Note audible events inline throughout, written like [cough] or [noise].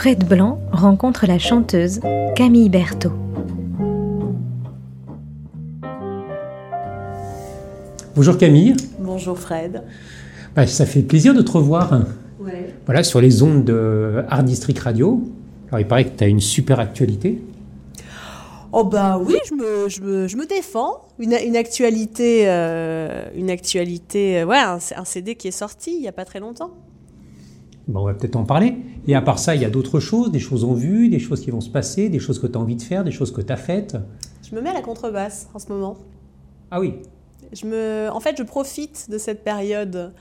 Fred Blanc rencontre la chanteuse Camille Berthaud. Bonjour Camille, Bonjour Fred. Bah, ça fait plaisir de te revoir. Ouais. voilà, sur les ondes de Art District Radio. Alors il paraît que tu as une super actualité. Oh bah oui, je me, je me, je me défends. Une, une actualité, euh, une actualité, euh, ouais, un, un CD qui est sorti il n'y a pas très longtemps. On va peut-être en parler. Et à part ça, il y a d'autres choses, des choses en vue, des choses qui vont se passer, des choses que tu as envie de faire, des choses que tu as faites. Je me mets à la contrebasse en ce moment. Ah oui, Je me, en fait, je profite de cette période,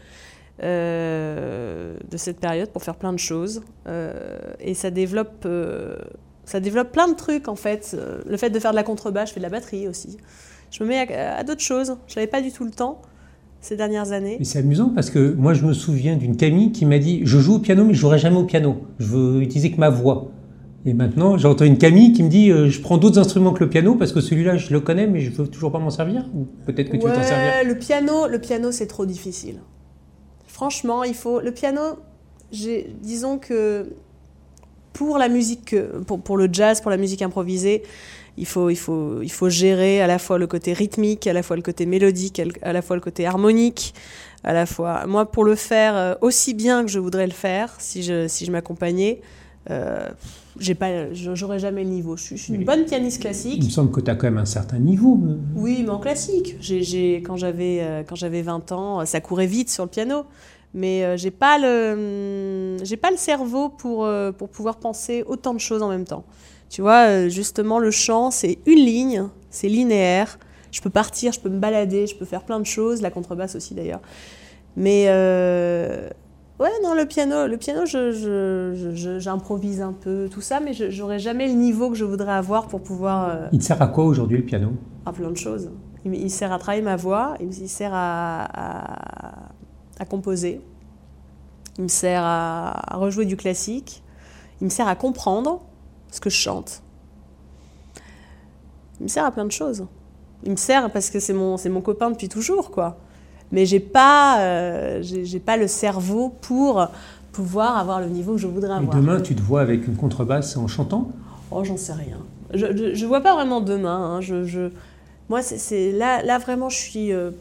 euh, de cette période pour faire plein de choses. Euh, et ça développe, euh, ça développe plein de trucs en fait. Le fait de faire de la contrebasse, je fais de la batterie aussi. Je me mets à, à d'autres choses. Je n'avais pas du tout le temps ces dernières années. mais c'est amusant parce que moi je me souviens d'une Camille qui m'a dit Je joue au piano, mais je jouerai jamais au piano. Je veux utiliser que ma voix. Et maintenant, j'entends une Camille qui me dit euh, Je prends d'autres instruments que le piano parce que celui-là, je le connais, mais je veux toujours pas m'en servir. Ou peut-être que tu veux t'en servir. Le piano, le piano c'est trop difficile. Franchement, il faut le piano. Disons que pour la musique, pour, pour le jazz, pour la musique improvisée, il faut, il, faut, il faut gérer à la fois le côté rythmique, à la fois le côté mélodique, à la fois le côté harmonique, à la fois. Moi, pour le faire euh, aussi bien que je voudrais le faire, si je, si je m'accompagnais, euh, j'ai pas, j'aurais jamais le niveau. Je suis, je suis une bonne pianiste classique. Il me semble que tu as quand même un certain niveau. Oui, mais en classique. J'ai, quand, j'avais, euh, quand j'avais 20 ans, ça courait vite sur le piano. Mais j'ai pas le, j'ai pas le cerveau pour, pour pouvoir penser autant de choses en même temps. Tu vois, euh, justement, le chant, c'est une ligne, c'est linéaire. Je peux partir, je peux me balader, je peux faire plein de choses, la contrebasse aussi d'ailleurs. Mais euh, ouais, non, le piano, le piano, je, je- je- je- j'improvise un peu, tout ça, mais je, j'aurais jamais le niveau que je voudrais avoir pour pouvoir. euh, Il te sert à quoi aujourd'hui le piano? À plein de choses. Il, il sert à travailler ma voix, il, il sert à, à- à composer, il me sert à, à rejouer du classique, il me sert à comprendre ce que je chante. Il me sert à plein de choses. Il me sert parce que c'est mon, c'est mon copain depuis toujours, quoi. Mais j'ai pas, euh, j'ai, j'ai pas le cerveau pour pouvoir avoir le niveau que je voudrais Et avoir. demain, tu te vois avec une contrebasse en chantant? Oh, j'en sais rien. Je, je, je vois pas vraiment demain. hein. Je, je- moi, c'est, c'est- là, là vraiment, je suis euh,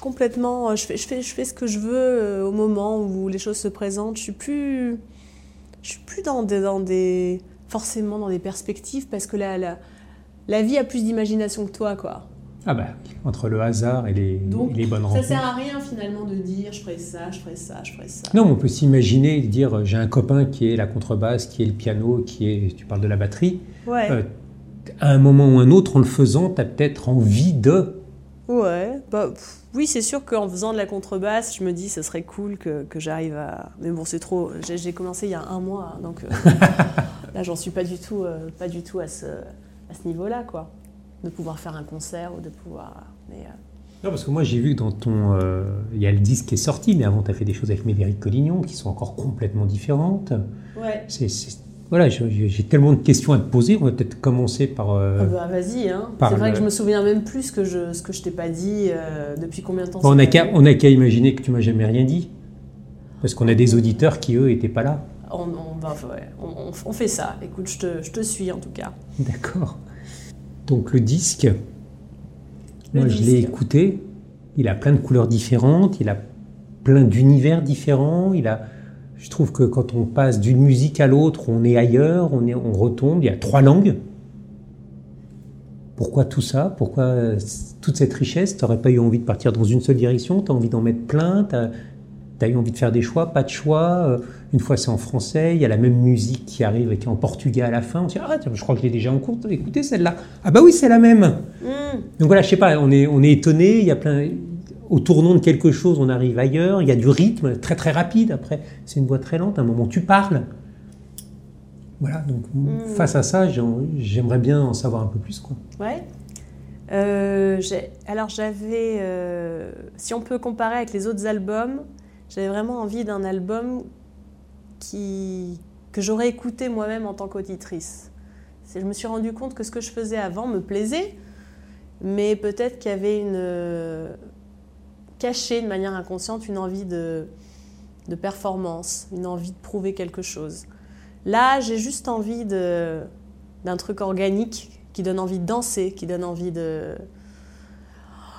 complètement. euh, Je fais, je, fais, je fais ce que je veux euh, au moment où les choses se présentent. Je suis plus, je suis plus dans des, dans des, forcément dans des perspectives parce que la, la, la vie a plus d'imagination que toi, quoi. Ah bah, entre le hasard et les, Donc, et les bonnes ça rencontres. sert à rien finalement de dire je ferai ça, je ferai ça, je ferai ça. Non, mais on peut s'imaginer, dire euh, j'ai un copain qui est la contrebasse, qui est le piano, qui est, tu parles de la batterie. Ouais. Euh, à un moment ou un autre, en le faisant, tu as peut-être envie de. Ouais, bah, pff, oui, c'est sûr qu'en faisant de la contrebasse, je me dis ce serait cool que, que j'arrive à. Mais bon, c'est trop. J'ai j'ai commencé il y a un mois, donc euh, [laughs] là, j'en suis pas du tout, euh, pas du tout à ce, à ce niveau-là, quoi. De pouvoir faire un concert ou de pouvoir. Mais, euh, Non, parce que moi j'ai vu que dans ton. euh, Il y a le disque qui est sorti, mais avant tu as fait des choses avec Médéric Collignon qui sont encore complètement différentes. Ouais. C'est, c'est- Voilà, j'ai tellement de questions à te poser. On va peut-être commencer par. euh, Ah bah, vas-y, hein. C'est vrai le- que je me souviens même plus ce que je, ce que je t'ai pas dit euh, depuis combien de temps Bon, on n'a qu'à imaginer que tu m'as jamais rien dit. Parce qu'on a des auditeurs qui, eux, n'étaient pas là. On, on, ouais, on, on- on fait ça. Écoute, je te, je te suis en tout cas. D'accord. Donc le disque, moi je l'ai écouté, il a plein de couleurs différentes, il a plein d'univers différents, il a... Je trouve que quand on passe d'une musique à l'autre, on est ailleurs, on, est, on retombe, il y a trois langues. Pourquoi tout ça? Pourquoi euh, toute cette richesse? Tu n'aurais pas eu envie de partir dans une seule direction? Tu as envie d'en mettre plein? Tu as, eu envie de faire des choix Pas de choix Euh, Une fois c'est en français, il y a la même musique qui arrive et qui est en portugais à la fin. On se dit Ah, tiens, je crois que je l'ai déjà en cours. Écoutez celle-là. Ah, bah oui, c'est la même. Hmm. Donc voilà, je sais pas, on est, on est étonné, il y a plein. Au tournant de quelque chose, on arrive ailleurs, il y a du rythme très très rapide. Après, c'est une voix très lente. À un moment, tu parles. Voilà, donc Mm. face à ça, j'ai- j'aimerais bien en savoir un peu plus. Quoi. Ouais. Euh, alors j'avais, euh, si on peut comparer avec les autres albums, j'avais vraiment envie d'un album qui, que j'aurais écouté moi-même en tant qu'auditrice. Je me suis rendu compte que ce que je faisais avant me plaisait, mais peut-être qu'il y avait une euh, cachée de manière inconsciente une envie de, de performance, une envie de prouver quelque chose. Là, j'ai juste envie d'un truc organique qui donne envie de danser, qui donne envie de.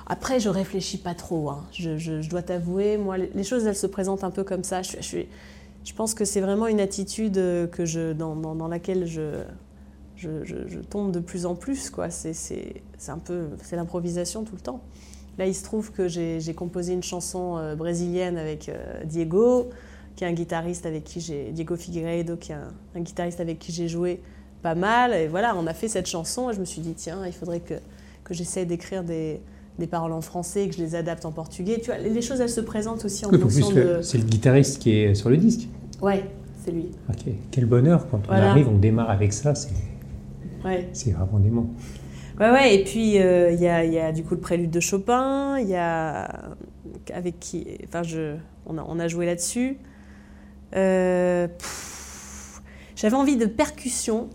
Après, je réfléchis pas trop. hein. Je, dois t'avouer, moi, les choses, elles se présentent un peu comme ça. Je, pense que c'est vraiment une attitude euh, que je, dans, laquelle je, je, tombe de plus en plus. quoi. C'est c'est- c'est un peu, c'est l'improvisation tout le temps. Là, il se trouve que j'ai j'ai composé une chanson euh, brésilienne avec euh, Diego, qui est un guitariste avec qui j'ai Diego Figueiredo, qui est un, un guitariste avec qui j'ai joué pas mal. Et voilà, on a fait cette chanson et je me suis dit, tiens, il faudrait que, que j'essaie d'écrire des, des paroles en français et que je les adapte en portugais. Tu vois, les choses, elles se présentent aussi en Oui, fonction plus, de... c'est le guitariste qui est sur le disque. Ouais, c'est lui. Ok, Quel bonheur quand on Voilà. arrive, on démarre avec ça, c'est Ouais. c'est vraiment dément. Ouais, ouais, et puis euh, il y, a, y a du coup le prélude de Chopin, il y a. Avec qui. Enfin, je, on, a, on a joué là-dessus. Euh, j'avais envie de percussion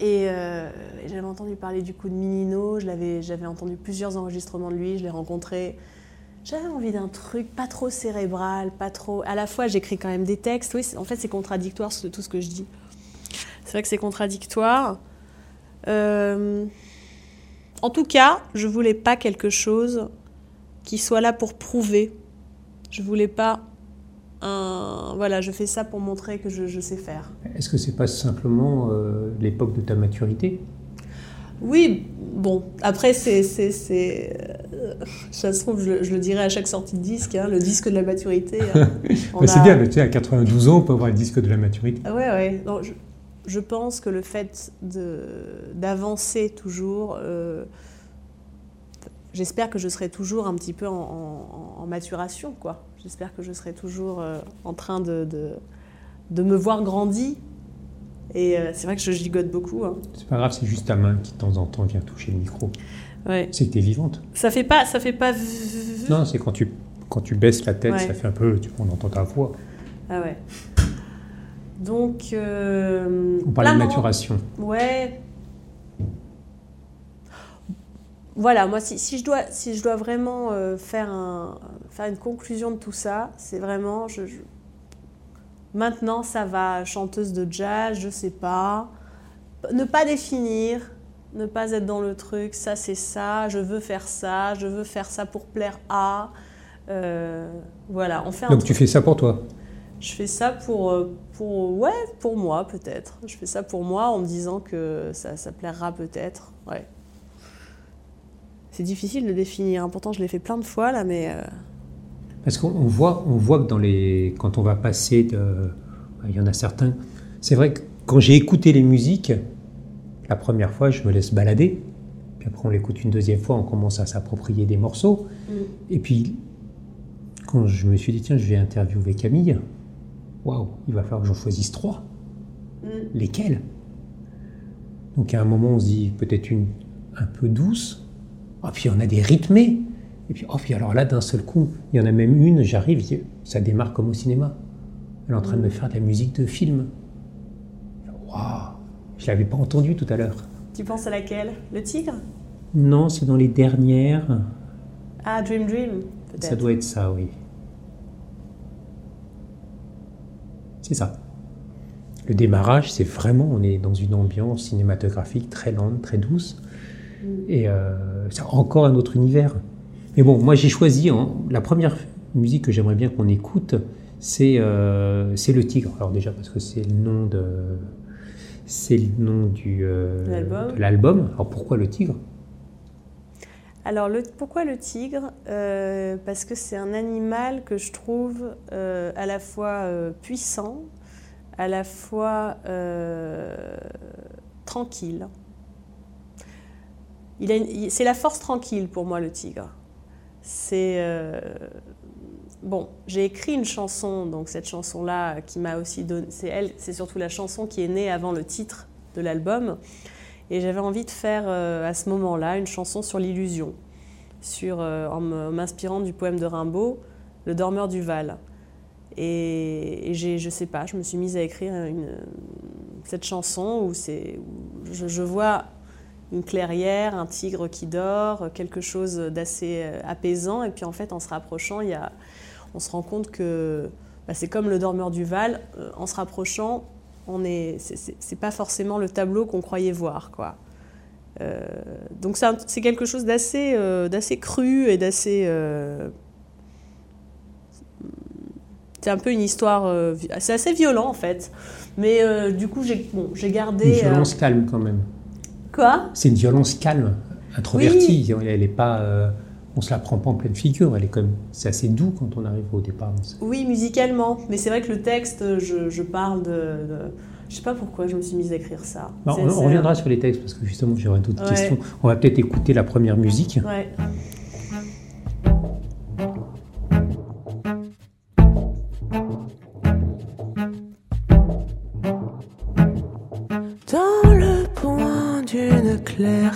et, euh, et j'avais entendu parler du coup de Minino, j'avais entendu plusieurs enregistrements de lui, je l'ai rencontré. J'avais envie d'un truc pas trop cérébral, pas trop. À la fois, j'écris quand même des textes. Oui, en fait, c'est contradictoire tout ce que je dis. C'est vrai que c'est contradictoire. Euh, en tout cas, je voulais pas quelque chose qui soit là pour prouver. Je voulais pas un. Voilà, je fais ça pour montrer que je, je sais faire. Est-ce que c'est pas simplement euh, l'époque de ta maturité? Oui, bon, après, c'est. euh, ça se trouve, je, je le dirai à chaque sortie de disque, hein, le disque de la maturité. hein. [laughs] C'est bien, tu sais, à 92 ans, on peut avoir le disque de la maturité. Ah ouais, ouais. Non, je, je pense que le fait d'avancer toujours, euh, j'espère que je serai toujours un petit peu en, en- en maturation, quoi. J'espère que je serai toujours euh, en train de, de, de me voir grandi. Et euh, c'est vrai que je gigote beaucoup. hein. C'est pas grave, c'est juste ta main qui de temps en temps vient toucher le micro. Ouais. C'est que t'es vivante. Ça fait pas, ça fait pas. Non, c'est quand tu, quand tu baisses la tête, Ouais. ça fait un peu, tu, on entend ta voix. Ah ouais. Donc. euh, On parlait de maturation. Ouais. Voilà, moi, si, si je, dois, si je dois vraiment euh, faire, un, faire une conclusion de tout ça, c'est vraiment. Je, je- Maintenant, ça va, chanteuse de jazz, je sais pas. Ne pas définir, ne pas être dans le truc, ça c'est ça, je veux faire ça, je veux faire ça pour plaire à. Euh, voilà, on fait un Donc tu fais ça pour toi? je fais ça pour, euh, pour, ouais, pour moi peut-être. Je fais ça pour moi en me disant que ça, ça plaira peut-être. Ouais. C'est difficile de définir. Pourtant, je l'ai fait plein de fois là, mais euh, Parce qu'on on voit, on voit que dans les, quand on va passer de, il y en a certains. C'est vrai que quand j'ai écouté les musiques, la première fois, je me laisse balader. Puis après, on l'écoute une deuxième fois, on commence à s'approprier des morceaux. Mm. Et puis, quand je me suis dit, tiens, je vais interviewer Camille, waouh, il va falloir que j'en choisisse trois. Mm. Lesquelles Donc, à un moment, on se dit peut-être une un peu douce. Ah, puis, on a des rythmés. Et puis, oh, puis alors là, d'un seul coup, il y en a même une, j'arrive, ça démarre comme au cinéma. Elle est en train de me faire de la musique de film. Waouh Je l'avais pas entendu tout à l'heure. tu penses à laquelle? Le tigre? Non, c'est dans les dernières. Ah, Dream Dream, peut-être. Ça doit être ça, oui. C'est ça. Le démarrage, c'est vraiment, on est dans une ambiance cinématographique très lente, très douce. Et euh, c'est encore un autre univers. Mais bon, moi j'ai choisi, hein, la première musique que j'aimerais bien qu'on écoute, c'est euh, c'est Le Tigre. Alors déjà parce que c'est le nom de... C'est le nom du, euh, De l'album. Alors pourquoi Le Tigre? Alors, le, pourquoi le tigre? Euh, Parce que c'est un animal que je trouve euh, à la fois euh, puissant, à la fois euh, tranquille. C'est la force tranquille pour moi, le tigre. C'est, euh, bon, j'ai écrit une chanson, donc cette chanson-là qui m'a aussi donné, c'est elle, c'est surtout la chanson qui est née avant le titre de l'album, et j'avais envie de faire euh, à ce moment-là une chanson sur l'illusion, sur euh, en m'inspirant du poème de Rimbaud, Le dormeur du Val. Et, et j'ai, je sais pas, je me suis mise à écrire cette chanson où, c'est, je vois une clairière, un tigre qui dort, quelque chose d'assez euh, apaisant. Et puis en fait, en se rapprochant, il y a, on se rend compte que bah, c'est comme le dormeur du Val. euh, en se rapprochant, on est, c'est, pas forcément le tableau qu'on croyait voir, quoi. Euh, donc c'est, quelque chose d'assez, euh, d'assez cru et d'assez. euh, c'est un peu une histoire. c'est assez violent en fait. Mais du coup, j'ai, bon, j'ai gardé. Une violence calme quand même. Quoi C'est une violence calme, introvertie. Elle est pas, euh, on se la prend pas en pleine figure. Elle est quand même, c'est assez doux quand on arrive au départ. Oui, musicalement. Mais c'est vrai que le texte, je, je parle de, de- Je sais pas pourquoi je me suis mise à écrire ça. C'est- on, reviendra sur les textes parce que justement j'aurai d'autres Ouais. questions. On va peut-être écouter la première musique. Ouais. D'une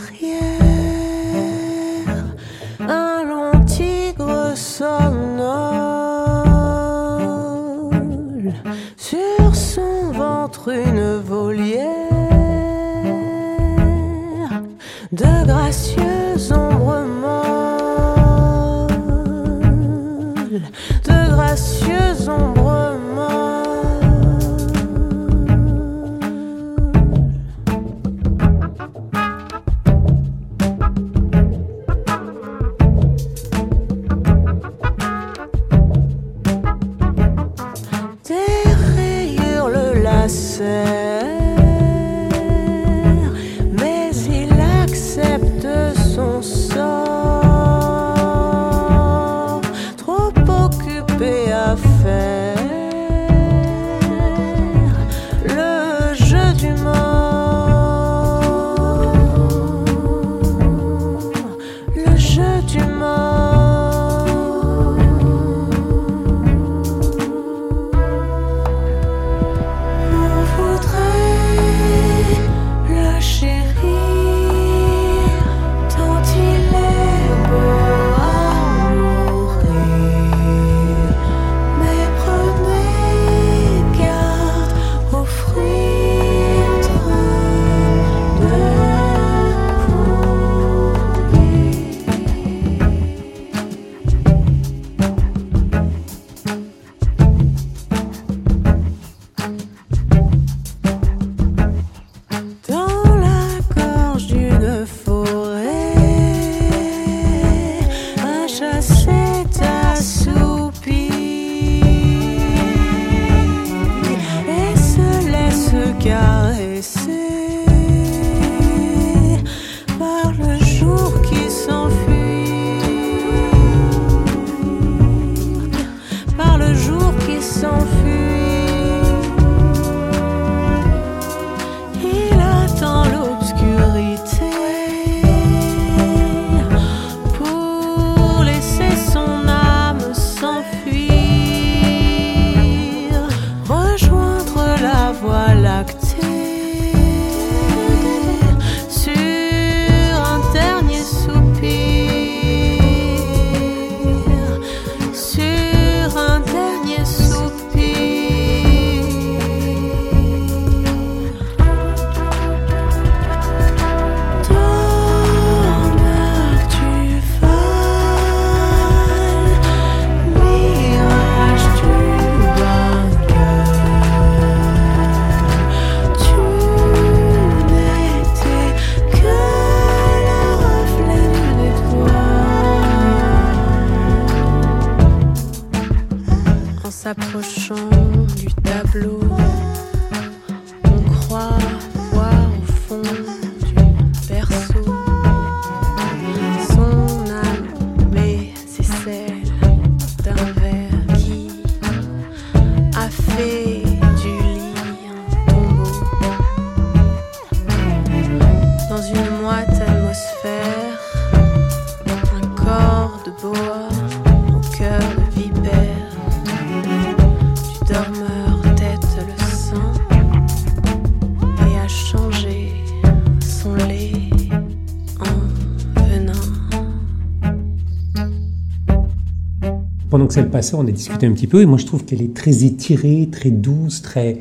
le passait, on a discuté un petit peu, et moi je trouve qu'elle est très étirée, très douce, très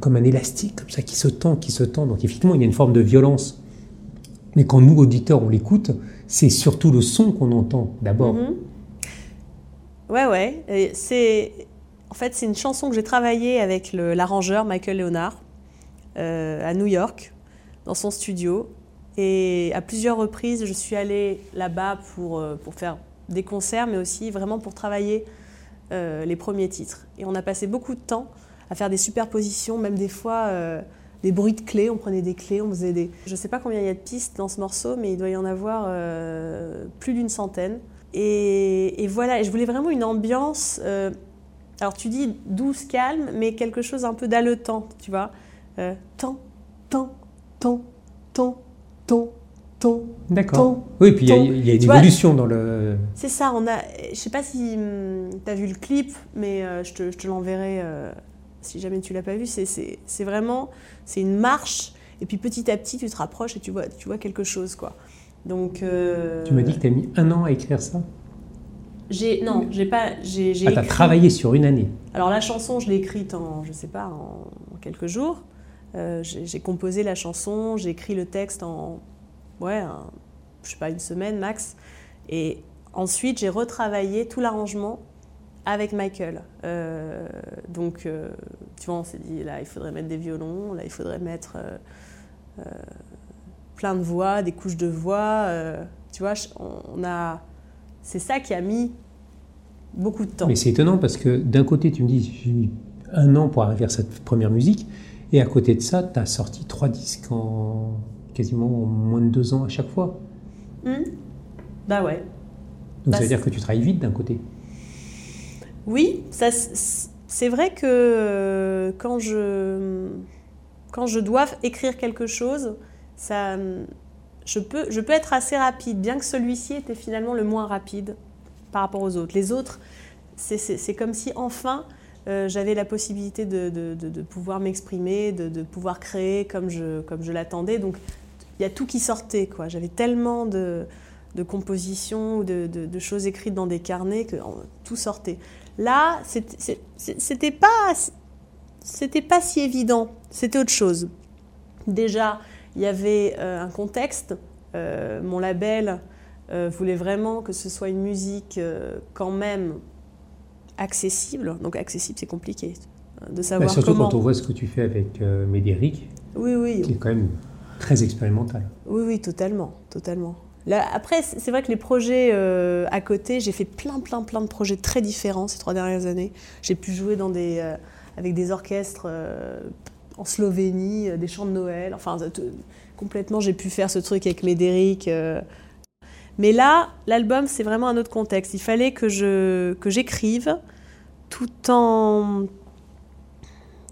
comme un élastique, comme ça, qui se tend, qui se tend. Donc effectivement, il y a une forme de violence. Mais quand nous, auditeurs, on l'écoute, c'est surtout le son qu'on entend d'abord. Mhm. Ouais, ouais. Et C'est en fait c'est une chanson que j'ai travaillée avec l'arrangeur Michael Leonard euh, à New York dans son studio. Et à plusieurs reprises, je suis allée là-bas pour, euh, pour faire des concerts, mais aussi vraiment pour travailler euh, les premiers titres. Et on a passé beaucoup de temps à faire des superpositions, même des fois euh, des bruits de clés. On prenait des clés, on faisait des. Je sais pas combien il y a de pistes dans ce morceau, mais il doit y en avoir euh, plus d'une centaine. Et, voilà, et je voulais vraiment une ambiance. alors tu dis douce, calme, mais quelque chose un peu d'haletant, tu vois. Tant, tant, tant, tant, tant, tant. D'accord. Oui, puis il y a, y une Tu vois, évolution dans le. c'est ça, on a. Je sais pas si tu as vu le clip, mais euh, je te, je te l'enverrai euh, si jamais tu l'as pas vu. C'est- vraiment. C'est une marche, et puis petit à petit, tu te rapproches et tu vois, tu vois quelque chose, quoi. Donc. euh, Tu m'as dit que tu as mis un an à écrire ça? J'ai. Non, j'ai pas. J'ai Ah, tu as écrit- travaillé sur une année. Alors la chanson, je l'ai écrite en, je sais pas, en, en quelques jours. J'ai composé la chanson, j'ai écrit le texte en, ouais, je sais pas, une semaine max. Et ensuite, j'ai retravaillé tout l'arrangement avec Michael. Euh, donc, euh, tu vois, on s'est dit, là, il faudrait mettre des violons, là, il faudrait mettre euh, plein de voix, des couches de voix. tu vois, on a... C'est ça qui a mis beaucoup de temps. Mais c'est étonnant parce que d'un côté, tu me dis, j'ai mis un an pour arriver à cette première musique, et à côté de ça, tu as sorti trois disques en quasiment en moins de deux ans à chaque fois. Hmm bah ouais. Donc Bah, ça veut dire que tu travailles vite d'un côté. Oui, ça, c'est vrai que euh, quand je, quand je dois écrire quelque chose, ça, je, peux, je peux être assez rapide, bien que celui-ci était finalement le moins rapide par rapport aux autres. Les autres, c'est- comme si enfin euh, j'avais la possibilité de, de- de- de pouvoir m'exprimer, de, de pouvoir créer comme je, comme je l'attendais. Donc il y a tout qui sortait. quoi. J'avais tellement de, de compositions ou de, de- de choses écrites dans des carnets que tout sortait. Là, c'était pas, c'était pas si évident. C'était autre chose. Déjà, il y avait euh, un contexte. Euh, mon label euh, voulait vraiment que ce soit une musique quand même accessible. Donc accessible, c'est compliqué euh, de Bah, savoir surtout comment. quand on voit ce que tu fais avec Médéric, Oui, oui. qui est quand même très expérimental. Oui, oui, totalement, totalement. Après, c'est vrai que les projets euh, à côté, j'ai fait plein, plein, plein de projets très différents ces trois dernières années. J'ai pu jouer euh, avec des orchestres euh, en Slovénie, des chants de Noël. Enfin, complètement, j'ai pu faire ce truc avec Médéric. Mais là, l'album, c'est vraiment un autre contexte. Il fallait que je que j'écrive tout en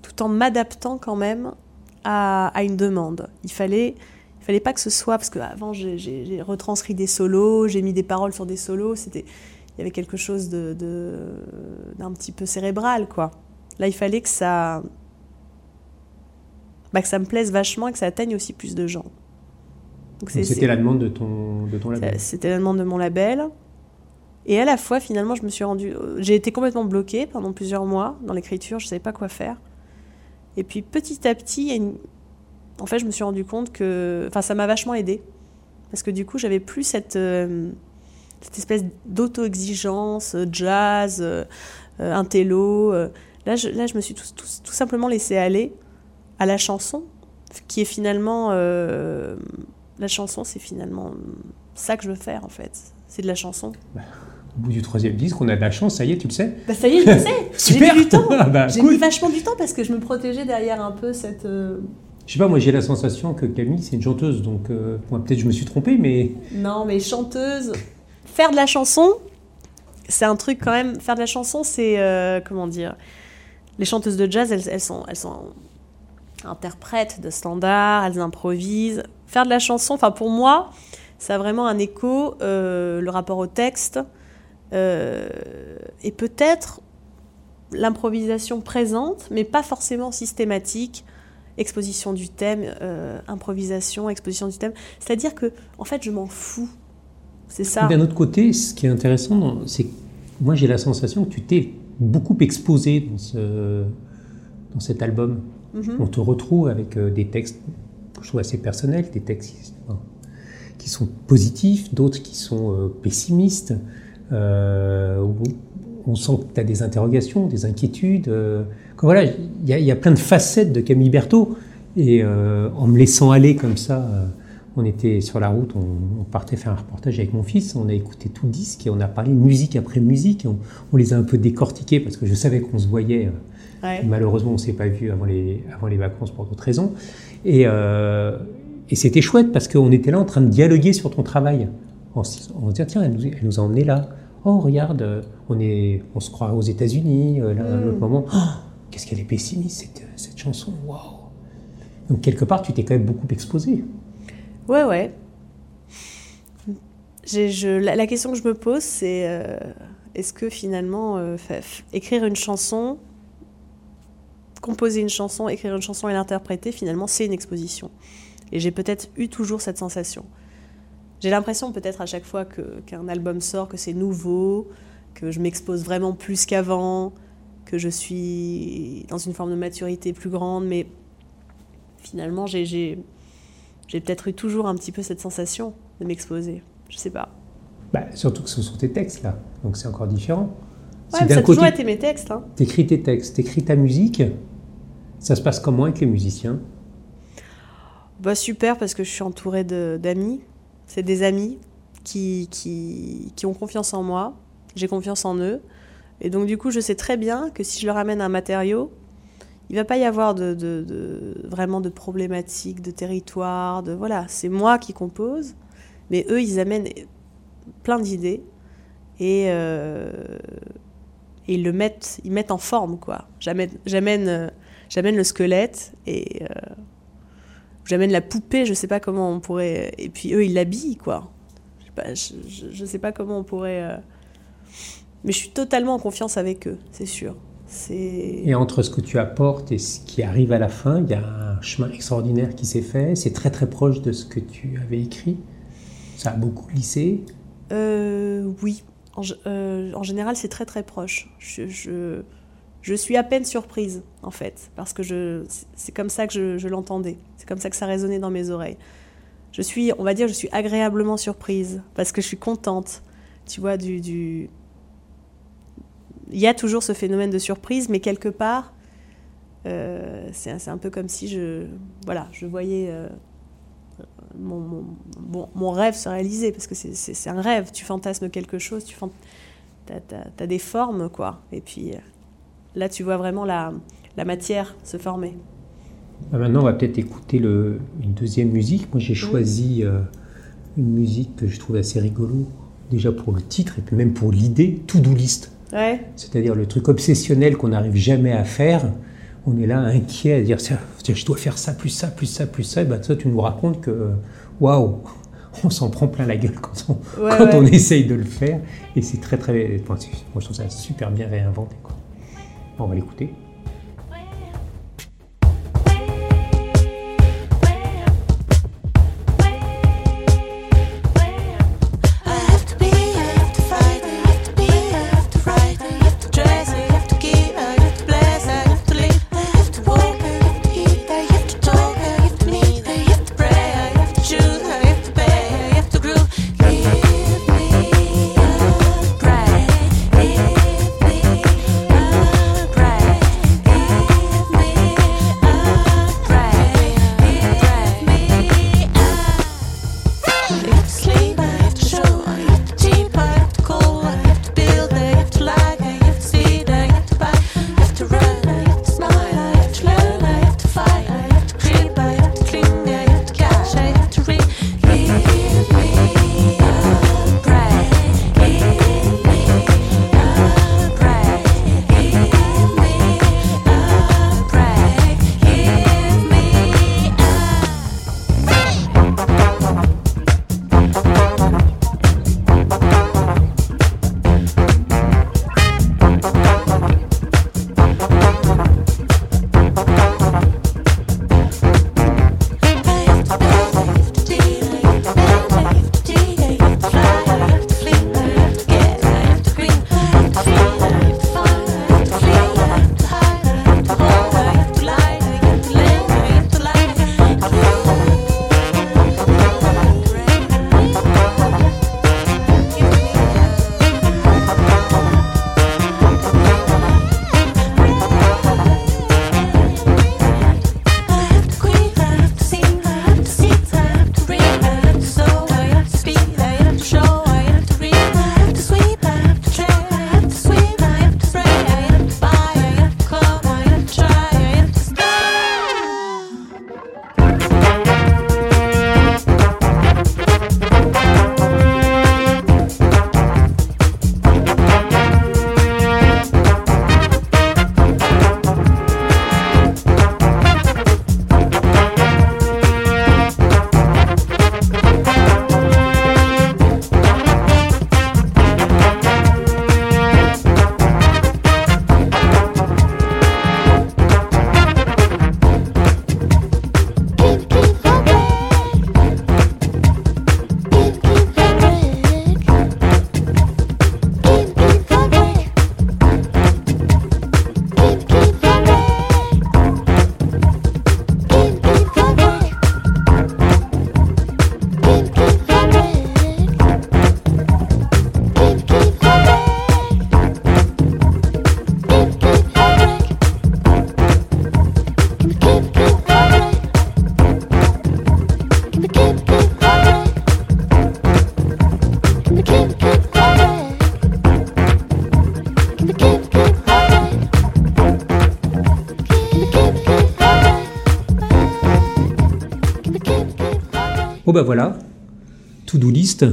tout en m'adaptant quand même à, à une demande. Il fallait il fallait pas que ce soit parce qu'avant j'ai- retranscrit des solos, j'ai mis des paroles sur des solos, c'était il y avait quelque chose de d'un petit peu cérébral quoi. Là, il fallait que ça bah, que ça me plaise vachement et que ça atteigne aussi plus de gens. C'était la demande de ton, de ton label. C'était la demande de mon label. Et à la fois, finalement, je me suis rendue. J'ai été complètement bloquée pendant plusieurs mois dans l'écriture, je ne savais pas quoi faire. Et puis petit à petit, en fait, je me suis rendu compte que. Enfin, ça m'a vachement aidée. Parce que du coup, j'avais plus cette, euh, cette espèce d'auto-exigence, euh, jazz, euh, intello. euh. Là, je, là, je me suis tout, simplement laissée aller à la chanson, qui est finalement. la chanson, c'est finalement ça que je veux faire, en fait. C'est de la chanson. [laughs] Au bout du troisième disque, on a de la chance, ça y est, tu le sais Bah ça y est, je le sais. [laughs] J'ai Super mis du temps. [laughs] Ah bah, J'ai cool. mis vachement du temps parce que je me protégeais derrière un peu cette. euh, Je sais pas, moi j'ai la sensation que Camille c'est une chanteuse, donc euh, peut-être je me suis trompé, mais Non, mais chanteuse. Faire de la chanson, c'est un truc quand même. Faire de la chanson, c'est. euh, comment dire Les chanteuses de jazz, elles, elles sont, elles sont interprètes de standards, elles improvisent. Faire de la chanson, enfin pour moi, ça a vraiment un écho, euh, le rapport au texte, euh, et peut-être l'improvisation présente, mais pas forcément systématique. Exposition du thème, euh, improvisation, exposition du thème. C'est-à-dire que, en fait, je m'en fous. C'est ça. d'un autre côté, ce qui est intéressant, c'est moi j'ai la sensation que tu t'es beaucoup exposé dans, ce, dans cet album. Mhm. On te retrouve avec euh, des textes que je trouve assez personnels, des textes qui, enfin, qui sont positifs, d'autres qui sont euh, pessimistes. Euh, où on sent que tu as des interrogations, des inquiétudes. euh, voilà, il y, a- il y a plein de facettes de Camille Berthaud. Et euh, en me laissant aller comme ça, on était sur la route, on, on partait faire un reportage avec mon fils, on a écouté tout le disque et on a parlé musique après musique. On, on les a un peu décortiqués parce que je savais qu'on se voyait. Ouais. Malheureusement, on ne s'est pas vu avant les, avant les vacances pour d'autres raisons. Et, euh, et c'était chouette parce qu'on était là en train de dialoguer sur ton travail. On se on se dit, tiens, elle nous, elle nous a emmenés là. Oh, regarde, euh, on, est, on se croit aux États-Unis. euh, Là, à un autre moment, Oh, qu'est-ce qu'elle est pessimiste, cette, cette chanson. Waouh! Donc, quelque part, tu t'es quand même beaucoup exposé. Ouais, ouais. Je, la, la question que je me pose, c'est euh, est-ce que finalement, euh, écrire une chanson, composer une chanson, écrire une chanson et l'interpréter, finalement, c'est une exposition. Et j'ai peut-être eu toujours cette sensation. J'ai l'impression peut-être à chaque fois que- qu'un album sort, que c'est nouveau, que je m'expose vraiment plus qu'avant, que je suis dans une forme de maturité plus grande, mais finalement, j'ai- j'ai j'ai peut-être eu toujours un petit peu cette sensation de m'exposer. Je sais pas. Bah, surtout que ce sont tes textes, là. Donc, c'est encore différent. Ouais, mais ça a toujours été mes textes. Hein. t'écris tes textes, t'écris ta musique, ça se passe comment avec les musiciens? Bah, super parce que je suis entourée d'amis. C'est des amis qui, ont confiance en moi. J'ai confiance en eux. Et donc, du coup, je sais très bien que si je leur amène un matériau, il va pas y avoir de, vraiment de problématiques, de territoire. De, voilà, c'est moi qui compose. Mais eux, ils amènent plein d'idées. Et, euh, ils le mettent, en forme, quoi. J'amène, euh, le squelette et euh, j'amène la poupée, je sais pas comment on pourrait. Et puis eux, ils l'habillent, quoi. Je sais pas, je, je- je sais pas comment on pourrait. euh, Mais je suis totalement en confiance avec eux, c'est sûr. Et entre ce que tu apportes et ce qui arrive à la fin, il y a un chemin extraordinaire qui s'est fait. C'est très très proche de ce que tu avais écrit. Ça a beaucoup glissé. Euh, oui, en, euh, général, c'est très très proche. Je, je, je suis à peine surprise, en fait, parce que je, c'est- comme ça que je, l'entendais. C'est comme ça que ça résonnait dans mes oreilles. Je suis, on va dire, je suis agréablement surprise, parce que je suis contente, tu vois, du... du... Il y a toujours ce phénomène de surprise, mais quelque part, euh, c'est un- peu comme si je, voilà, je voyais... euh, mon, mon rêve se réaliser, parce que c'est- un rêve, tu fantasmes quelque chose, tu fant... as, des formes, quoi. Et puis euh, là, tu vois vraiment la, la matière se former. Bah, maintenant, on va peut-être écouter le- une deuxième musique. Moi, j'ai choisi euh, une musique que je trouve assez rigolo. Déjà pour le titre et puis même pour l'idée, to-do list. Ouais, C'est-à-dire le truc obsessionnel qu'on n'arrive jamais à faire. On est là inquiet à dire je dois faire ça, plus ça, plus ça, plus ça. Et ben, toi, tu nous racontes que waouh, [laughs] on s'en prend plein la gueule quand on, Ouais, quand ouais. on essaye de le faire. Et c'est très, très. moi, je trouve ça super bien réinventé. Quoi. On va l'écouter. Bon bah voilà, to-do list.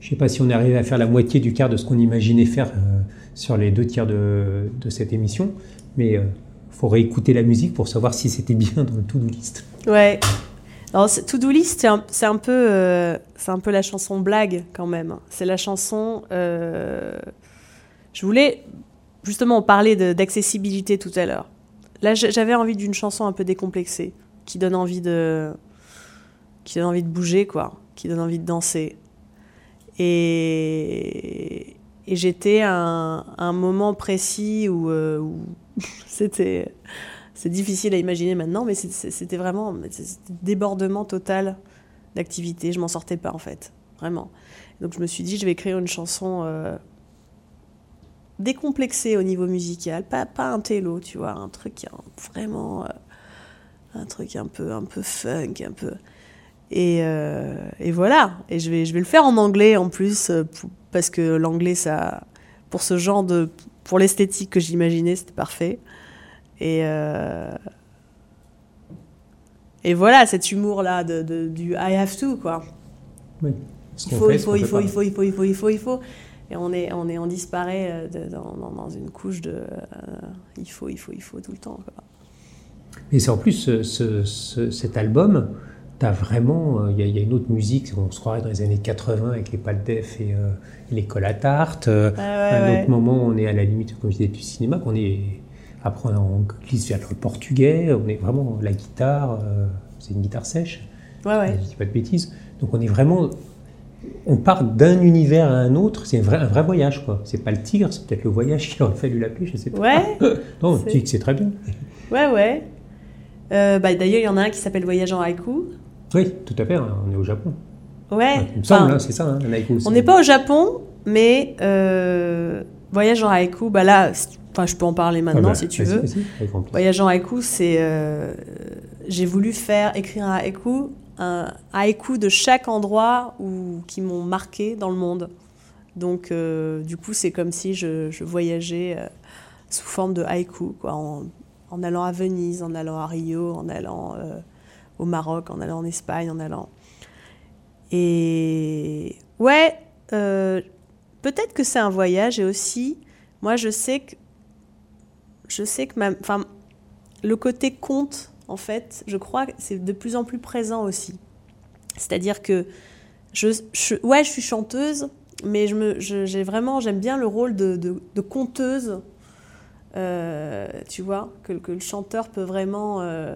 Je sais pas si on est arrivé à faire la moitié du quart de ce qu'on imaginait faire euh, sur les deux tiers de, cette émission, mais il faut réécouter la musique pour savoir si c'était bien dans le to-do list. Ouais. Alors, c'est- To Do List, c'est un, euh, c'est un peu la chanson blague quand même. C'est la chanson. euh, je voulais justement parler d'accessibilité tout à l'heure. Là, j'avais envie d'une chanson un peu décomplexée, qui donne envie de, qui donne envie de bouger, quoi, qui donne envie de danser. Et, et j'étais à un, un moment précis où, euh, [laughs] c'était c'est difficile à imaginer maintenant, mais c'était vraiment c'était débordement total d'activité. Je m'en sortais pas en fait, vraiment. Donc je me suis dit, je vais écrire une chanson euh, décomplexée au niveau musical, pas, pas un télo, tu vois, un truc vraiment euh, un truc un peu un peu funk, un peu. Et, euh, et voilà. Et je vais je vais le faire en anglais en plus euh, pour- parce que l'anglais ça pour ce genre de pour l'esthétique que j'imaginais c'était parfait. Et, euh, et voilà, cet humour-là de, de- du I have to, quoi. Oui. Il faut, fait, il faut, il faut, il faut, il faut, il faut, il faut, il faut. Et on, est, on, est, on disparaît de- dans, une couche de euh, il faut, il faut, il faut tout le temps. Quoi. Et c'est en plus ce- ce- ce- cet album, t'as vraiment, euh, il y, a- il y a une autre musique, on se croirait dans les années 80 avec les Paldef et, euh, et les tarte. Euh, ouais, à un ouais. autre moment, on est à la limite, comme je disais, du cinéma, qu'on est après on glisse vers le portugais, on est vraiment la guitare, euh, c'est une guitare sèche. Ouais, ouais. Je dis pas de bêtises. Donc on est vraiment, on part d'un univers à un autre. C'est un vrai, un vrai voyage, quoi. C'est pas le tigre, c'est peut-être le voyage qu'il aurait fallu l'appeler, je sais pas. Ouais. [laughs] non, le tigre, c'est très bien. Ouais, ouais. Euh, bah, D'ailleurs, il y en a un qui s'appelle Voyage en haïku. Oui, tout à fait. On est au Japon. Ouais. Il me semble, hein, c'est ça, hein, un haïku. on n'est pas au Japon, mais euh, Voyage en haïku, bah là, enfin, je peux en parler Ah maintenant bah, si tu veux. Voyage en haïku, c'est. euh, j'ai voulu faire, écrire un haïku, un haïku de chaque endroit où, qui m'ont marqué dans le monde. Donc, euh, du coup, c'est comme si je, je voyageais euh, sous forme de haïku, quoi, en, en allant à Venise, en allant à Rio, en allant au Maroc, en allant en Espagne, en allant. Et ouais, euh, peut-être que c'est un voyage et aussi, moi, je sais que je sais que enfin, le côté conte, en fait, je crois que c'est de plus en plus présent aussi. C'est-à-dire que je, ouais, je suis chanteuse, mais je me, j'ai vraiment, j'aime bien le rôle de, conteuse. euh, tu vois, que, que le chanteur peut vraiment. euh,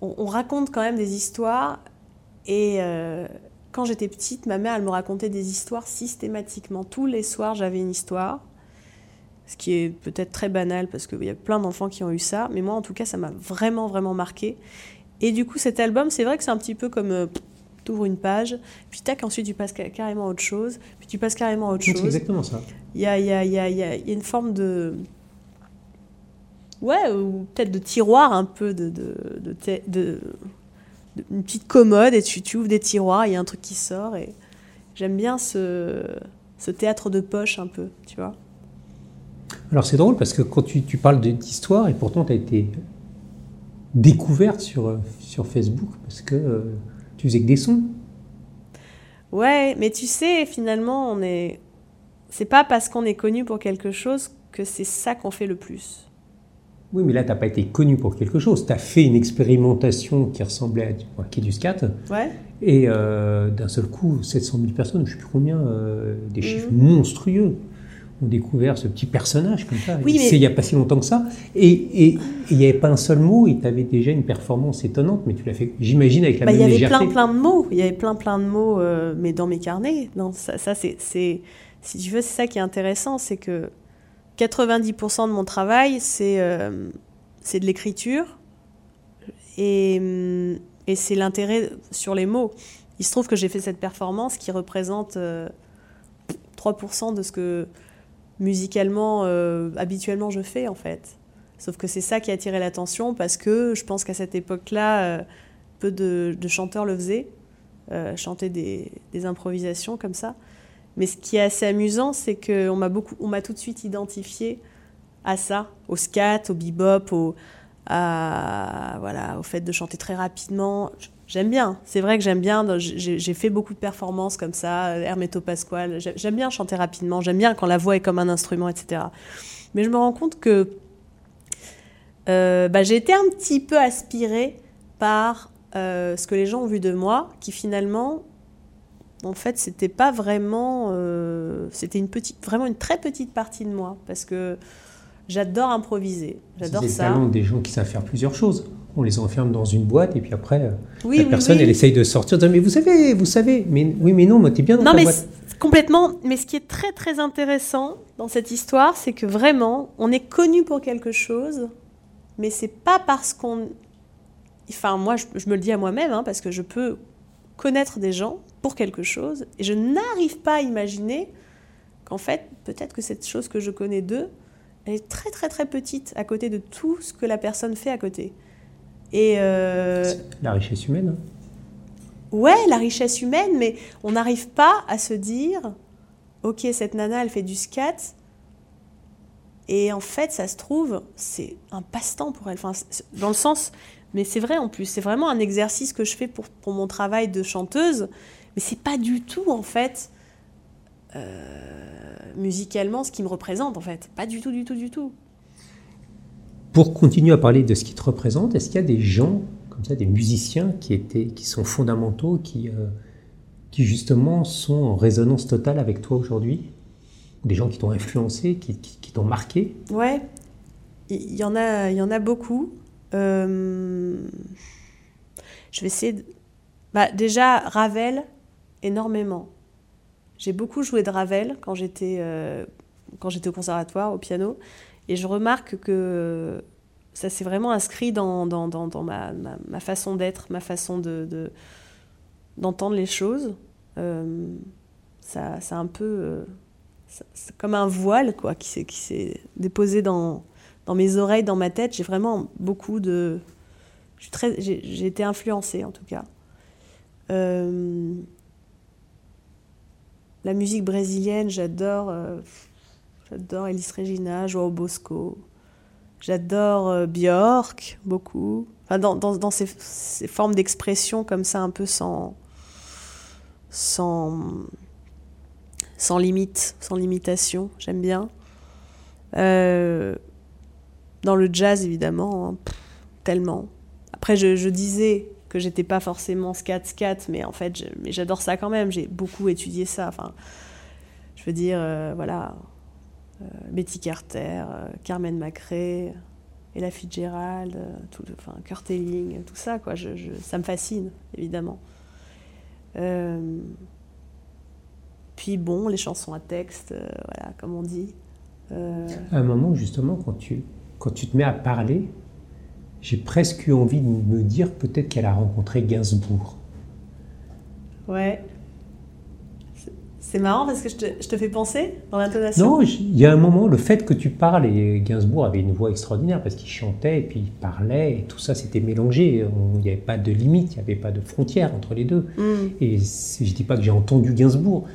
on, on raconte quand même des histoires. Et euh, quand j'étais petite, ma mère, elle me racontait des histoires systématiquement. Tous les soirs, j'avais une histoire ce qui est peut-être très banal parce qu'il y a plein d'enfants qui ont eu ça, mais moi en tout cas ça m'a vraiment vraiment marqué. Et du coup cet album, c'est vrai que c'est un petit peu comme euh, tu ouvres une page, puis tac, ensuite tu passes ca- carrément à autre chose, puis tu passes carrément à autre Donc, C'est chose. exactement ça. Il y a, y, a, y, a, y a une forme de... Ouais, ou peut-être de tiroir un peu, de, de, de, te- de- de- une petite commode, et tu, tu ouvres des tiroirs, il y a un truc qui sort, et j'aime bien ce, ce théâtre de poche un peu, tu vois. Alors c'est drôle parce que quand tu, tu parles d'histoire, et pourtant tu as été découverte sur, euh, sur Facebook parce que euh, tu faisais que des sons. Ouais, mais tu sais, finalement, on est. C'est pas parce qu'on est connu pour quelque chose que c'est ça qu'on fait le plus. Oui, mais là, tu n'as pas été connu pour quelque chose. Tu as fait une expérimentation qui ressemblait à Quai du Scat. Ouais. Et euh, d'un seul coup, 700 000 personnes, je ne sais plus combien, euh, des chiffres Mhm. monstrueux, ont découvert ce petit personnage comme ça. Oui, mais- C'est il n'y a pas si longtemps que ça. Et il n'y avait pas un seul mot, et tu avais déjà une performance étonnante, mais tu l'as fait, j'imagine, avec la Bah, il même y avait légèreté. plein, plein de mots. Il y avait plein, plein de mots, euh, mais dans mes carnets. Non, ça, c'est- si tu veux, c'est ça qui est intéressant, c'est que 90% de mon travail, c'est, euh, de l'écriture et, et c'est l'intérêt sur les mots. Il se trouve que j'ai fait cette performance qui représente euh, 3% de ce que musicalement, euh, habituellement, je fais en fait. Sauf que c'est ça qui a attiré l'attention parce que je pense qu'à cette époque-là, euh, peu de, de chanteurs le faisaient, euh, chanter des, des improvisations comme ça. Mais ce qui est assez amusant, c'est qu'on m'a beaucoup, on m'a tout de suite identifié à ça, au scat, au bebop, au, voilà, au fait de chanter très rapidement. j'aime bien. C'est vrai que j'aime bien. J'ai fait beaucoup de performances comme ça, Hermeto Pasquale. J'ai- J'aime bien chanter rapidement. J'aime bien quand la voix est comme un instrument, etc. Mais je me rends compte que euh, bah, j'ai été un petit peu aspirée par euh, ce que les gens ont vu de moi, qui finalement, en fait, c'était pas vraiment. euh, c'était une petite, vraiment une très petite partie de moi, parce que j'adore improviser. J'adore C'est ça. talent des gens qui savent faire plusieurs choses. On les enferme dans une boîte et puis après, euh, Oui, la oui, personne, oui. elle essaye de sortir. de- Mais vous savez, vous savez. Mais oui, mais non, moi, t'es bien dans Non, ta mais boîte. c'est- complètement. Mais ce qui est très très intéressant dans cette histoire, c'est que vraiment, on est connu pour quelque chose, mais c'est pas parce qu'on. Enfin, moi, je, je me le dis à moi-même, hein, parce que je peux connaître des gens pour quelque chose, et je n'arrive pas à imaginer qu'en fait, peut-être que cette chose que je connais d'eux, elle est très très très petite à côté de tout ce que la personne fait à côté. Et euh, La richesse humaine. hein. Ouais, la richesse humaine, mais on n'arrive pas à se dire, ok, cette nana, elle fait du scat, et en fait, ça se trouve, c'est un passe-temps pour elle. Enfin, dans le sens, mais c'est vrai en plus, c'est vraiment un exercice que je fais pour, pour mon travail de chanteuse, mais c'est pas du tout en fait euh, musicalement ce qui me représente en fait, pas du tout, du tout, du tout. Pour continuer à parler de ce qui te représente, est-ce qu'il y a des gens comme ça, des musiciens qui étaient, qui sont fondamentaux, qui, euh, qui justement sont en résonance totale avec toi aujourd'hui? Des gens qui t'ont influencé, qui, qui- qui t'ont marqué? Ouais, il y en a, il y en a beaucoup. Euh, Je vais essayer de... Bah, déjà, Ravel, énormément. J'ai beaucoup joué de Ravel quand j'étais euh, au conservatoire, au piano. Et je remarque que ça s'est vraiment inscrit dans, dans, dans, ma, ma, façon d'être, ma façon de, de- d'entendre les choses. Euh, ça, ça un peu... euh, comme un voile quoi, qui s'est, déposé dans, dans mes oreilles, dans ma tête. J'ai vraiment beaucoup de... j'ai été influencée en tout cas. Euh, la musique brésilienne, j'adore, euh, j'adore Elis Regina, Joao Bosco. J'adore euh, Björk beaucoup. Enfin, dans, dans, dans ces, formes d'expression comme ça, un peu sans, sans, sans limite, sans limitation. J'aime bien. Euh, dans le jazz, évidemment, hein, tellement. Après, je disais que j'étais pas forcément scat scat, mais en fait, j'adore ça quand même. J'ai beaucoup étudié ça. Enfin, je veux dire, euh, voilà, euh, Betty Carter, euh, Carmen McRae, Ella Fitzgerald, tout, enfin, Kurt Elling, tout ça, quoi. Ça me fascine, évidemment. Puis bon, les chansons à texte, voilà, comme on dit. À un moment, justement, quand tu, quand tu te mets à parler, j'ai presque eu envie de me dire peut-être qu'elle a rencontré Gainsbourg. ouais. C'est- marrant parce que je te, je te fais penser dans l'intonation. Non, il y a un moment, le fait que tu parles, et Gainsbourg avait une voix extraordinaire parce qu'il chantait et puis il parlait, et tout ça c'était mélangé. Il n'y avait pas de limite, il n'y avait pas de frontière entre les deux. Mm. Et je dis pas que j'ai entendu Gainsbourg,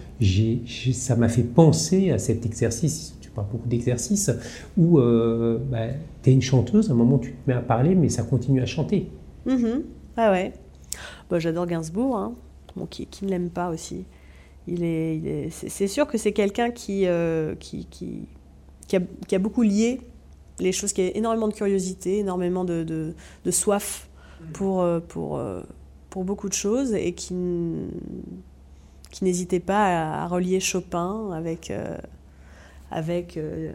ça m'a fait penser à cet exercice, parles beaucoup d'exercices, où tu es une chanteuse, à un moment tu te mets à parler, mais ça continue à chanter. Mhm. Ah ouais. Bah, J'adore Gainsbourg, hein. bon, qui, qui ne l'aime pas aussi. Il est, c'est, sûr que c'est quelqu'un qui, euh, qui, qui, qui a, beaucoup lié les choses, qui a énormément de curiosité, énormément de, de, soif pour, euh, pour, euh, pour beaucoup de choses et qui, qui n'hésitait pas à, relier Chopin avec, euh, avec euh,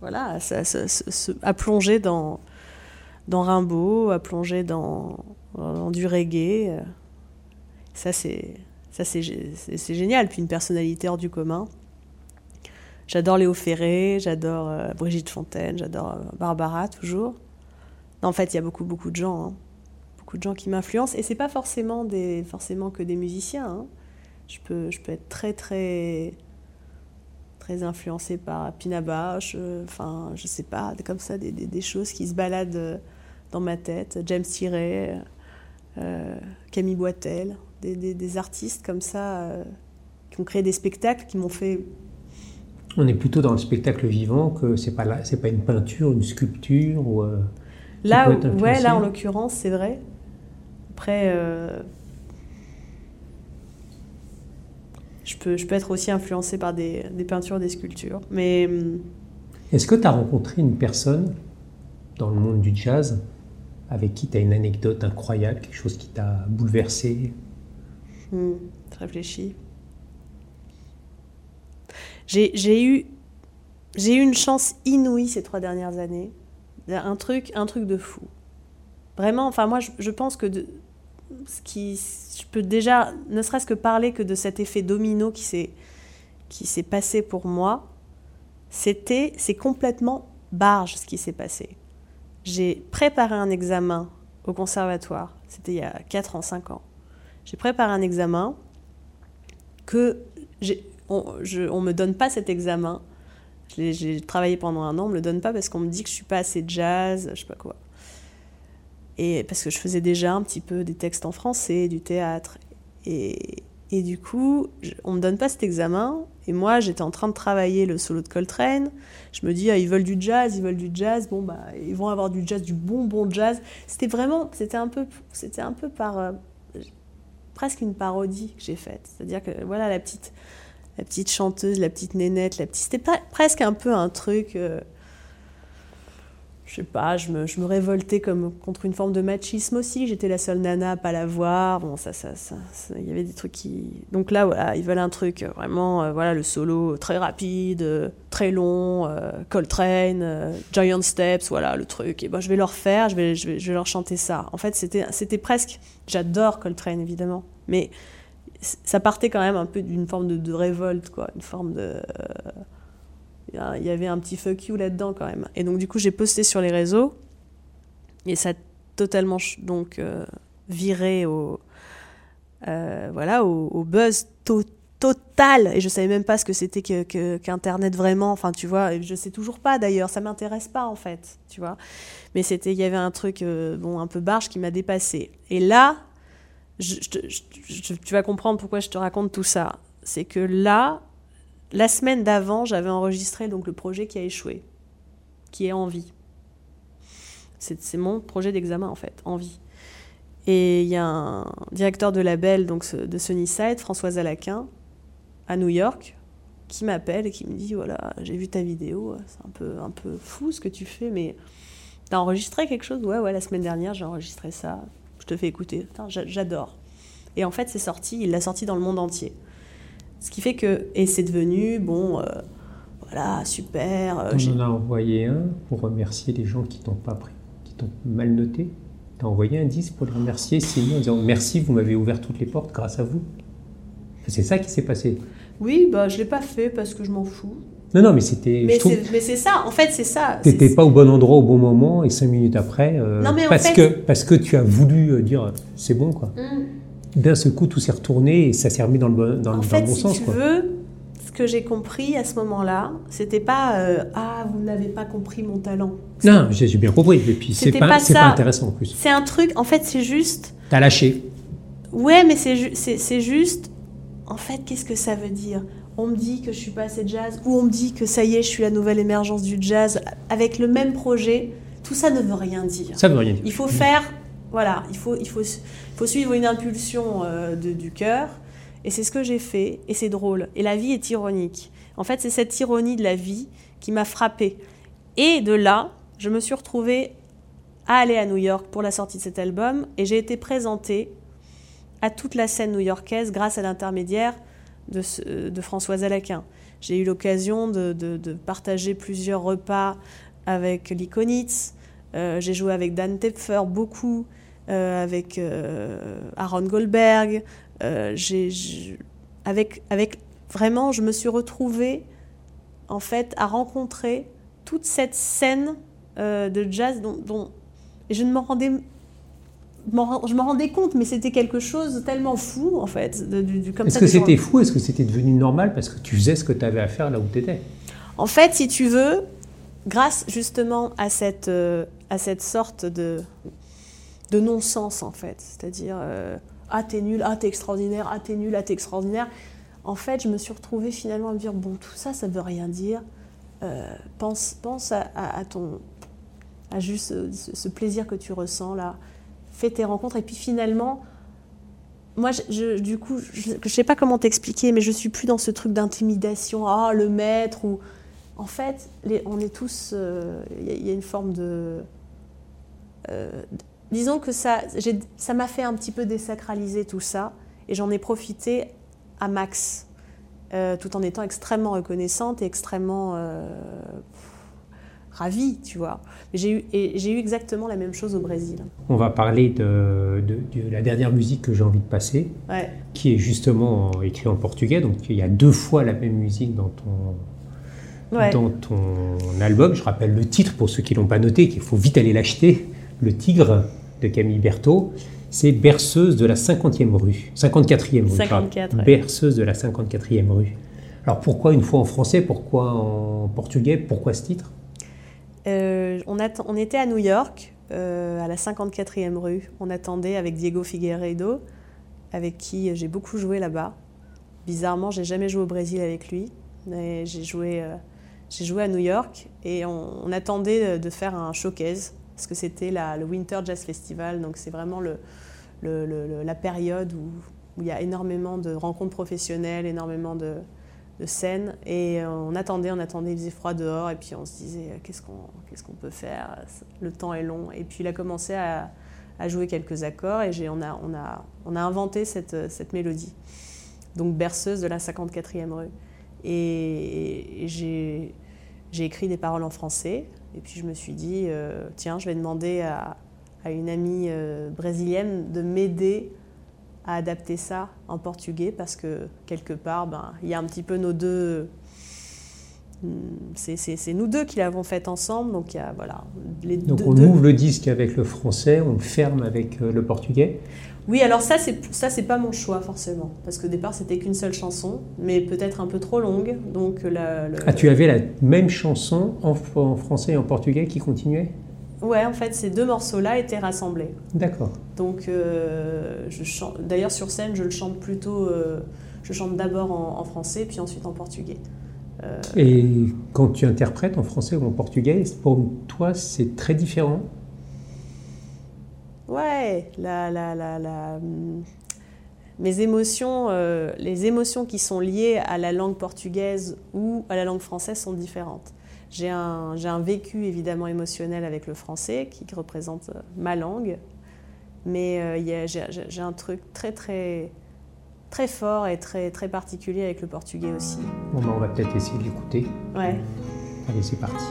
voilà, se- à plonger dans, dans Rimbaud, à plonger dans, dans du reggae. euh. Ça, c'est ça c'est gé- c'est- c'est génial. Puis une personnalité hors du commun. J'adore Léo Ferré, j'adore euh, Brigitte Fontaine, j'adore Barbara toujours. Non, en fait, il y a beaucoup beaucoup de gens, hein. beaucoup de gens qui m'influencent. Et c'est pas forcément des forcément que des musiciens. hein. Je peux je peux être très très très influencée par Pina Bausch, euh, enfin, je sais pas, comme ça, des, des- des choses qui se baladent euh, dans ma tête. James Tiré, euh, Camille Boitel, des, artistes comme ça euh, qui ont créé des spectacles qui m'ont fait. On est plutôt dans le spectacle vivant que c'est pas là, c'est pas une peinture, une sculpture ou. euh, Là, ouais, là en influencé. l'occurrence, c'est vrai. Après, euh, je, peux, je peux être aussi influencée par des, des peintures, des sculptures. Mais hum, Est-ce que tu as rencontré une personne dans le monde du jazz avec qui tu as une anecdote incroyable, quelque chose qui t'a bouleversé? Hmm, je réfléchis. J'ai j'ai eu, j'ai eu une chance inouïe ces trois dernières années. Un truc, un truc de fou. Vraiment, enfin moi je, je pense que de, ce qui, je peux déjà, ne serait-ce que parler que de cet effet domino qui s'est qui s'est passé pour moi, c'était, c'est complètement barge ce qui s'est passé. J'ai préparé un examen au conservatoire, c'était il y a 4 ans, 5 ans. J'ai préparé un examen que on ne me donne pas cet examen. Je J'ai travaillé pendant un an, on me le donne pas parce qu'on me dit que je suis pas assez jazz, je sais pas quoi. Et parce que je faisais déjà un petit peu des textes en français, du théâtre. Et, et du coup, je- on me donne pas cet examen. Et moi, j'étais en train de travailler le solo de Coltrane. Je me dis, ah, ils veulent du jazz, ils veulent du jazz. Bon, bah, ils vont avoir du jazz, du bon, bon jazz. C'était vraiment, c'était un peu, c'était un peu par, euh, presque une parodie que j'ai faite. C'est-à-dire que, voilà, la petite, la petite chanteuse, la petite nénette, la petite, c'était presque un peu un truc. euh, je sais pas, je me, révoltais comme contre une forme de machisme aussi. J'étais la seule nana à pas la voir. Bon, ça, ça, ça, il y avait des trucs qui. Donc là, voilà, ils veulent un truc euh, vraiment, euh, voilà, le solo très rapide, euh, très long, Coltrane, Giant Steps, voilà, le truc. Et ben, je vais leur faire, je vais, je vais, leur chanter ça. En fait, c'était, c'était presque. J'adore Coltrane évidemment, mais ça partait quand même un peu d'une forme de, de révolte, quoi, une forme de. Il y avait un petit fuck you là-dedans quand même. Et donc du coup j'ai posté sur les réseaux et ça a totalement donc euh, viré au euh, voilà au, buzz to- total et je savais même pas ce que c'était que, qu'internet vraiment. Enfin tu vois, je sais toujours pas d'ailleurs, ça m'intéresse pas en fait, tu vois. Mais c'était il y avait un truc euh, bon un peu barge qui m'a dépassé. Et là tu vas comprendre pourquoi je te raconte tout ça. C'est que là, la semaine d'avant, j'avais enregistré donc le projet qui a échoué, qui est en vie. C'est mon projet d'examen en fait, en vie. Et il y a un directeur de label donc de Sunnyside, Françoise Alaquin, à New York, qui m'appelle et qui me dit voilà, j'ai vu ta vidéo, c'est un peu, un peu fou ce que tu fais, mais t'as enregistré quelque chose? Ouais, ouais, la semaine dernière j'ai enregistré ça, je te fais écouter, j'adore. Et en fait, c'est sorti, il l'a sorti dans le monde entier. Ce qui fait que, et c'est devenu, bon, euh, voilà, super. euh, On en a envoyé un pour remercier les gens qui t'ont pas pris, qui t'ont mal noté. Tu as envoyé un disque pour les remercier, signé en disant merci, vous m'avez ouvert toutes les portes grâce à vous. C'est ça qui s'est passé. Oui, bah, je l'ai pas fait parce que je m'en fous. Non, non, mais c'était. Mais trouve c'est ça, en fait, c'est ça. t'étais pas au bon endroit au bon moment et cinq minutes après, euh, Non, mais en parce, fait- que, parce que tu as voulu dire c'est bon quoi. Mm. D'un seul coup, tout s'est retourné et ça s'est remis dans le bon, dans, le- En dans fait, le bon si sens. tu quoi. veux, ce que j'ai compris à ce moment-là, c'était pas euh, ah vous n'avez pas compris mon talent. Non, j'ai bien compris. Et puis c'est pas, pas c'est ça. pas intéressant en plus. C'est un truc. En fait, c'est juste. T'as lâché. Ouais, mais c'est ju- c'est c'est juste. En fait, qu'est-ce que ça veut dire? On me dit que je suis pas assez jazz, ou on me dit que ça y est, je suis la nouvelle émergence du jazz avec le même projet. Tout ça ne veut rien dire. Ça veut rien dire. Il faut faire, voilà, il faut, il faut, il faut suivre une impulsion euh, de- du cœur. Et c'est ce que j'ai fait, et c'est drôle. Et la vie est ironique. En fait, c'est cette ironie de la vie qui m'a frappée. Et de là, je me suis retrouvée à aller à New York pour la sortie de cet album, et j'ai été présentée à toute la scène new-yorkaise grâce à l'intermédiaire de, de Françoise Alaquin. J'ai eu l'occasion de, de- partager plusieurs repas avec l'Iconitz. Euh, j'ai joué avec Dan Tepfer beaucoup, avec euh, Aaron Goldberg. Euh, j'ai- j'ai- avec, avec vraiment, je me suis retrouvée en fait à rencontrer toute cette scène euh, de jazz dont, je ne m'en rendais m'en- je me rendais compte, mais c'était quelque chose tellement fou, en fait. de- comme Est-ce ça, que c'était fou Est-ce que c'était devenu normal parce que tu faisais ce que tu avais à faire là où tu étais En fait, si tu veux, grâce justement à cette, euh, à cette sorte de, de non-sens, en fait, c'est-à-dire euh, ah t'es nul, ah t'es extraordinaire, ah t'es nul, ah t'es extraordinaire, en fait, je me suis retrouvée finalement à me dire bon, tout ça, ça veut rien dire. Euh, pense pense à, ton à juste ce, ce plaisir que tu ressens là. fais tes rencontres et puis finalement, moi, je, du coup, je, je sais pas comment t'expliquer, mais je suis plus dans ce truc d'intimidation, ah le maître ou. En fait, on est tous, euh, il y a- une forme de. euh, disons que ça, ça m'a fait un petit peu désacraliser tout ça et j'en ai profité à max, euh, tout en étant extrêmement reconnaissante et extrêmement euh, ravie, tu vois. J'ai eu, j'ai eu exactement la même chose au Brésil. On va parler de, de- de la dernière musique que j'ai envie de passer, Ouais. qui est justement écrite en portugais. Donc il y a deux fois la même musique dans ton, Ouais. dans ton album. Je rappelle le titre pour ceux qui l'ont pas noté, qu'il faut vite aller l'acheter. Le Tigre de Camille Berthaud. C'est Berceuse de la 50e rue. 54e rue. pardon. 54, ouais. Berceuse de la 54e rue. Alors pourquoi une fois en français, pourquoi en portugais, pourquoi ce titre? Euh, on, était à New York, euh, à la 54e rue. On attendait avec Diego Figueiredo, avec qui j'ai beaucoup joué là-bas. Bizarrement, j'ai jamais joué au Brésil avec lui, mais j'ai joué, euh, joué à New York et on, on attendait de faire un showcase parce que c'était le Winter Jazz Festival, donc c'est vraiment la période où, il y a énormément de rencontres professionnelles, énormément de, scènes. Et euh, on attendait, on attendait, il faisait froid dehors, et puis on se disait, euh, qu'est-ce qu'on peut faire? Le temps est long. Et puis il a commencé à, jouer quelques accords, et on a, inventé cette, cette mélodie. Donc berceuse de la 54e rue. Et, j'ai écrit des paroles en français, et puis je me suis dit, euh, tiens, je vais demander à, à une amie euh, brésilienne de m'aider à adapter ça en portugais parce que quelque part, ben, il y a un petit peu nos deux. Hmm, C'est nous deux qui l'avons fait ensemble, donc il y a voilà. Les Donc deux- on deux- ouvre le disque avec le français, on le ferme avec euh, le portugais. Oui, alors ça, c'est ça, c'est pas mon choix forcément, parce qu'au départ, c'était qu'une seule chanson, mais peut-être un peu trop longue, donc la. le- Ah, tu avais la même chanson en, en français et en portugais qui continuait? Ouais, en fait, ces deux morceaux-là étaient rassemblés. D'accord. Donc, euh, je chante. D'ailleurs, sur scène, je le chante plutôt. euh, je chante d'abord en, en français, puis ensuite en portugais. Euh, Et quand tu interprètes en français ou en portugais, pour toi, c'est très différent? Ouais, la, la, la, la, hum, mes émotions, euh, les émotions qui sont liées à la langue portugaise ou à la langue française sont différentes. J'ai un, j'ai un vécu évidemment émotionnel avec le français qui représente euh, ma langue, mais euh, il y a- j'ai j'ai- j'ai un truc très très très fort et très très particulier avec le portugais aussi. Bon, ben, on va peut-être essayer de l'écouter. Ouais. Allez, c'est parti.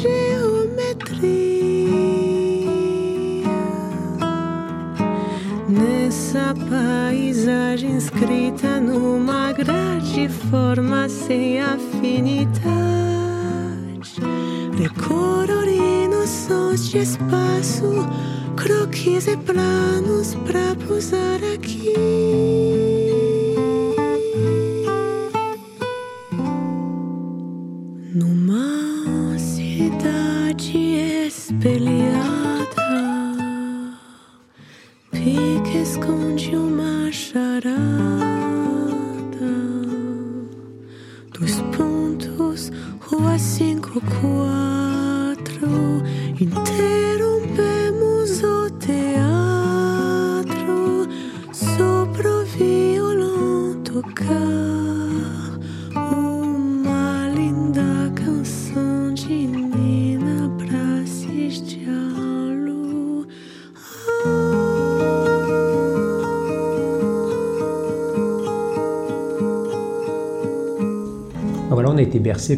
Geometria. Nessa paisagem escrita numa grade forma sem afinidade, recolorindo sons de espaço, croquis e planos pra pousar aqui.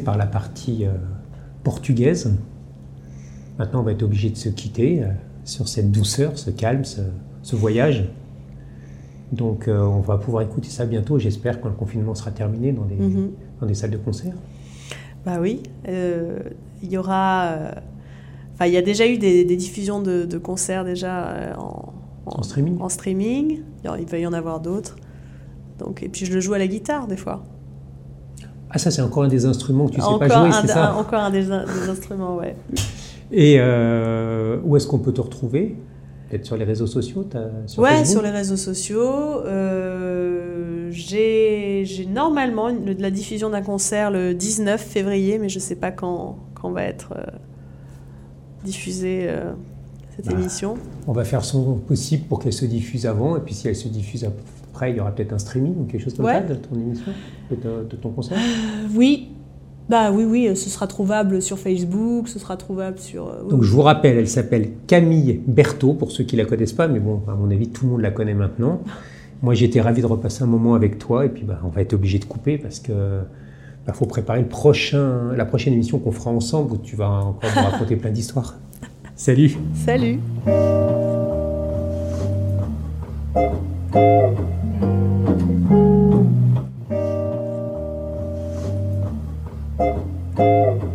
Par la partie euh, portugaise. Maintenant, on va être obligé de se quitter euh, sur cette douceur, ce calme, ce, ce voyage. Donc, euh, on va pouvoir écouter ça bientôt. J'espère quand le confinement sera terminé dans des, Mhm. dans des salles de concert. Bah oui, euh, il y aura. euh, Enfin, il y a déjà eu des, des diffusions de, de concerts déjà euh, en, En streaming en streaming. En- il va y en avoir d'autres. Donc, et puis je le joue à la guitare des fois. Ah, ça, c'est encore un des instruments que tu sais encore pas jouer, c'est ça encore un des, des instruments, ouais. Et euh, où est-ce qu'on peut te retrouver? Peut-être sur les réseaux sociaux sur ouais, Facebook? sur les réseaux sociaux. euh, J'ai normalement le- la diffusion d'un concert le 19 février, mais je sais pas quand, quand va être euh, diffusée euh, cette Bah. émission. On va faire son possible pour qu'elle se diffuse avant, et puis si elle se diffuse après, il y aura peut-être un streaming ou quelque chose comme Ouais. ça de ton émission, de, ta- de ton concert? Euh, Oui, bah oui, oui, ce sera trouvable sur Facebook, ce sera trouvable sur. euh, oui, Donc je vous rappelle, elle s'appelle Camille Berthaud, pour ceux qui la connaissent pas, mais bon, à mon avis, tout le monde la connaît maintenant. Moi, été ravi de repasser un moment avec toi, et puis bah, on va être obligé de couper parce que bah, faut préparer le prochain, la prochaine émission qu'on fera ensemble où tu vas encore nous raconter plein d'histoires. Salut. Salut. Thank